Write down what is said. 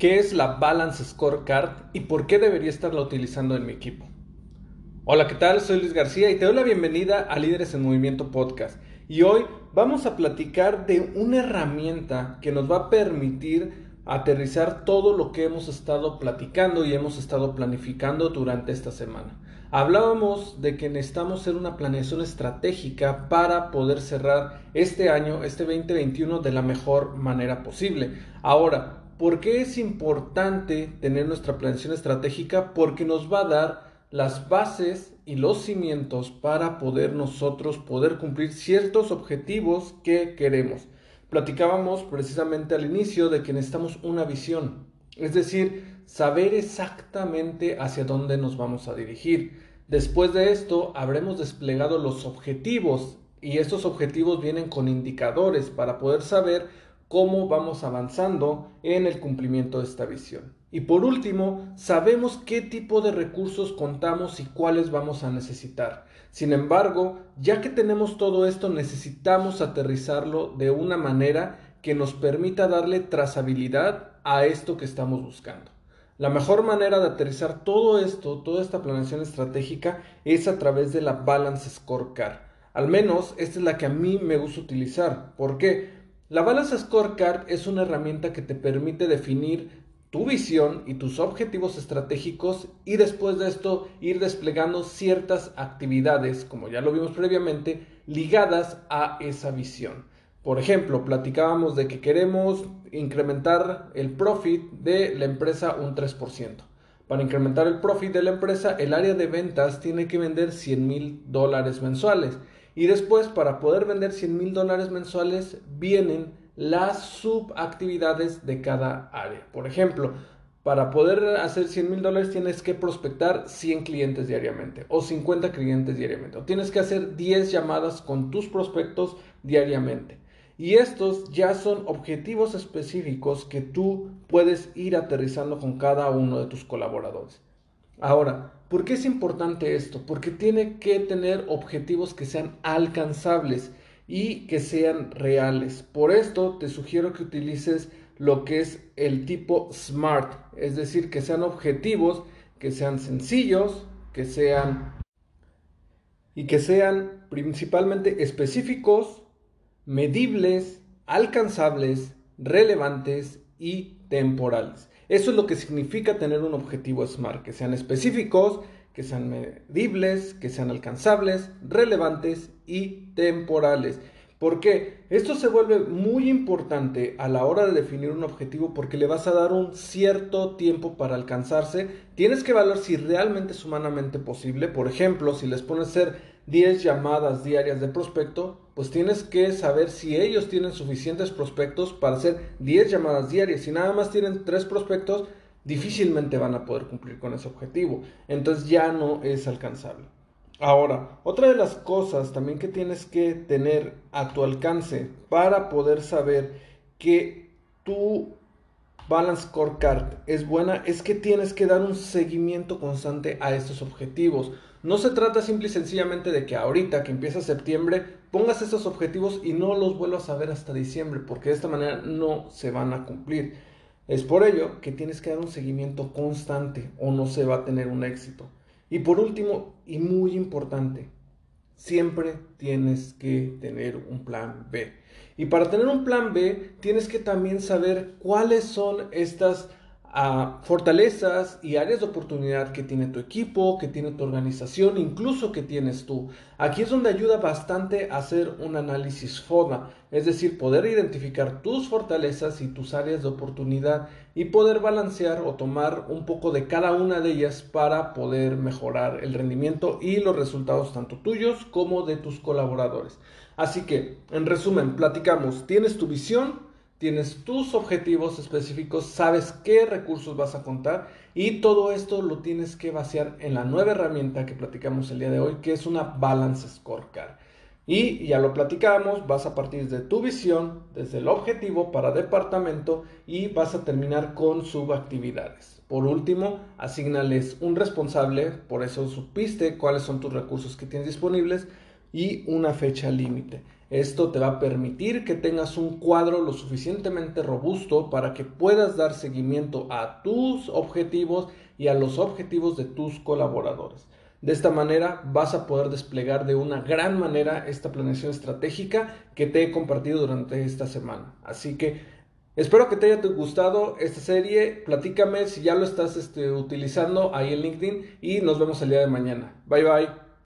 ¿Qué es la Balance Scorecard y por qué debería estarla utilizando en mi equipo? Hola, ¿qué tal? Soy Luis García y te doy la bienvenida a Líderes en Movimiento Podcast. Y hoy vamos a platicar de una herramienta que nos va a permitir aterrizar todo lo que hemos estado platicando y hemos estado planificando durante esta semana. Hablábamos de que necesitamos hacer una planeación estratégica para poder cerrar este año, este 2021, de la mejor manera posible. Ahora, ¿Por qué es importante tener nuestra planeación estratégica? Porque nos va a dar las bases y los cimientos para poder nosotros poder cumplir ciertos objetivos que queremos. Platicábamos precisamente al inicio de que necesitamos una visión, es decir, saber exactamente hacia dónde nos vamos a dirigir. Después de esto, habremos desplegado los objetivos y estos objetivos vienen con indicadores para poder saber cómo vamos avanzando en el cumplimiento de esta visión. Y por último, sabemos qué tipo de recursos contamos y cuáles vamos a necesitar. Sin embargo, ya que tenemos todo esto, necesitamos aterrizarlo de una manera que nos permita darle trazabilidad a esto que estamos buscando. La mejor manera de aterrizar todo esto, toda esta planeación estratégica, es a través de la Balance Scorecard. Al menos esta es la que a mí me gusta utilizar. ¿Por qué? La Balance Scorecard es una herramienta que te permite definir tu visión y tus objetivos estratégicos y después de esto ir desplegando ciertas actividades, como ya lo vimos previamente, ligadas a esa visión. Por ejemplo, platicábamos de que queremos incrementar el profit de la empresa un 3%. Para incrementar el profit de la empresa, el área de ventas tiene que vender 100 mil dólares mensuales. Y después, para poder vender 100 mil dólares mensuales, vienen las subactividades de cada área. Por ejemplo, para poder hacer 100 mil dólares tienes que prospectar 100 clientes diariamente o 50 clientes diariamente. O tienes que hacer 10 llamadas con tus prospectos diariamente. Y estos ya son objetivos específicos que tú puedes ir aterrizando con cada uno de tus colaboradores. Ahora, ¿por qué es importante esto? Porque tiene que tener objetivos que sean alcanzables y que sean reales. Por esto te sugiero que utilices lo que es el tipo SMART, es decir, que sean objetivos, que sean sencillos, que sean y que sean principalmente específicos, medibles, alcanzables, relevantes y temporales. Eso es lo que significa tener un objetivo SMART, que sean específicos, que sean medibles, que sean alcanzables, relevantes y temporales. Porque esto se vuelve muy importante a la hora de definir un objetivo porque le vas a dar un cierto tiempo para alcanzarse. Tienes que evaluar si realmente es humanamente posible. Por ejemplo, si les pones hacer 10 llamadas diarias de prospecto, pues tienes que saber si ellos tienen suficientes prospectos para hacer 10 llamadas diarias. Si nada más tienen 3 prospectos, difícilmente van a poder cumplir con ese objetivo. Entonces ya no es alcanzable. Ahora, otra de las cosas también que tienes que tener a tu alcance para poder saber que tu Balance Scorecard es buena es que tienes que dar un seguimiento constante a estos objetivos. No se trata simple y sencillamente de que ahorita que empieza septiembre pongas esos objetivos y no los vuelvas a ver hasta diciembre, porque de esta manera no se van a cumplir. Es por ello que tienes que dar un seguimiento constante o no se va a tener un éxito. Y por último, y muy importante, siempre tienes que tener un plan B. Y para tener un plan B, tienes que también saber cuáles son estas a fortalezas y áreas de oportunidad que tiene tu equipo, que tiene tu organización, incluso que tienes tú. Aquí es donde ayuda bastante hacer un análisis FODA, es decir, poder identificar tus fortalezas y tus áreas de oportunidad y poder balancear o tomar un poco de cada una de ellas para poder mejorar el rendimiento y los resultados tanto tuyos como de tus colaboradores. Así que, en resumen, platicamos, tienes tu visión, tienes tus objetivos específicos, sabes qué recursos vas a contar y todo esto lo tienes que vaciar en la nueva herramienta que platicamos el día de hoy, que es una Balance Scorecard. Y ya lo platicamos, vas a partir de tu visión, desde el objetivo para departamento y vas a terminar con subactividades. Por último, asignales un responsable, por eso supiste cuáles son tus recursos que tienes disponibles y una fecha límite. Esto te va a permitir que tengas un cuadro lo suficientemente robusto para que puedas dar seguimiento a tus objetivos y a los objetivos de tus colaboradores. De esta manera vas a poder desplegar de una gran manera esta planeación estratégica que te he compartido durante esta semana. Así que espero que te haya gustado esta serie. Platícame si ya lo estás este, utilizando ahí en LinkedIn y nos vemos el día de mañana. Bye bye.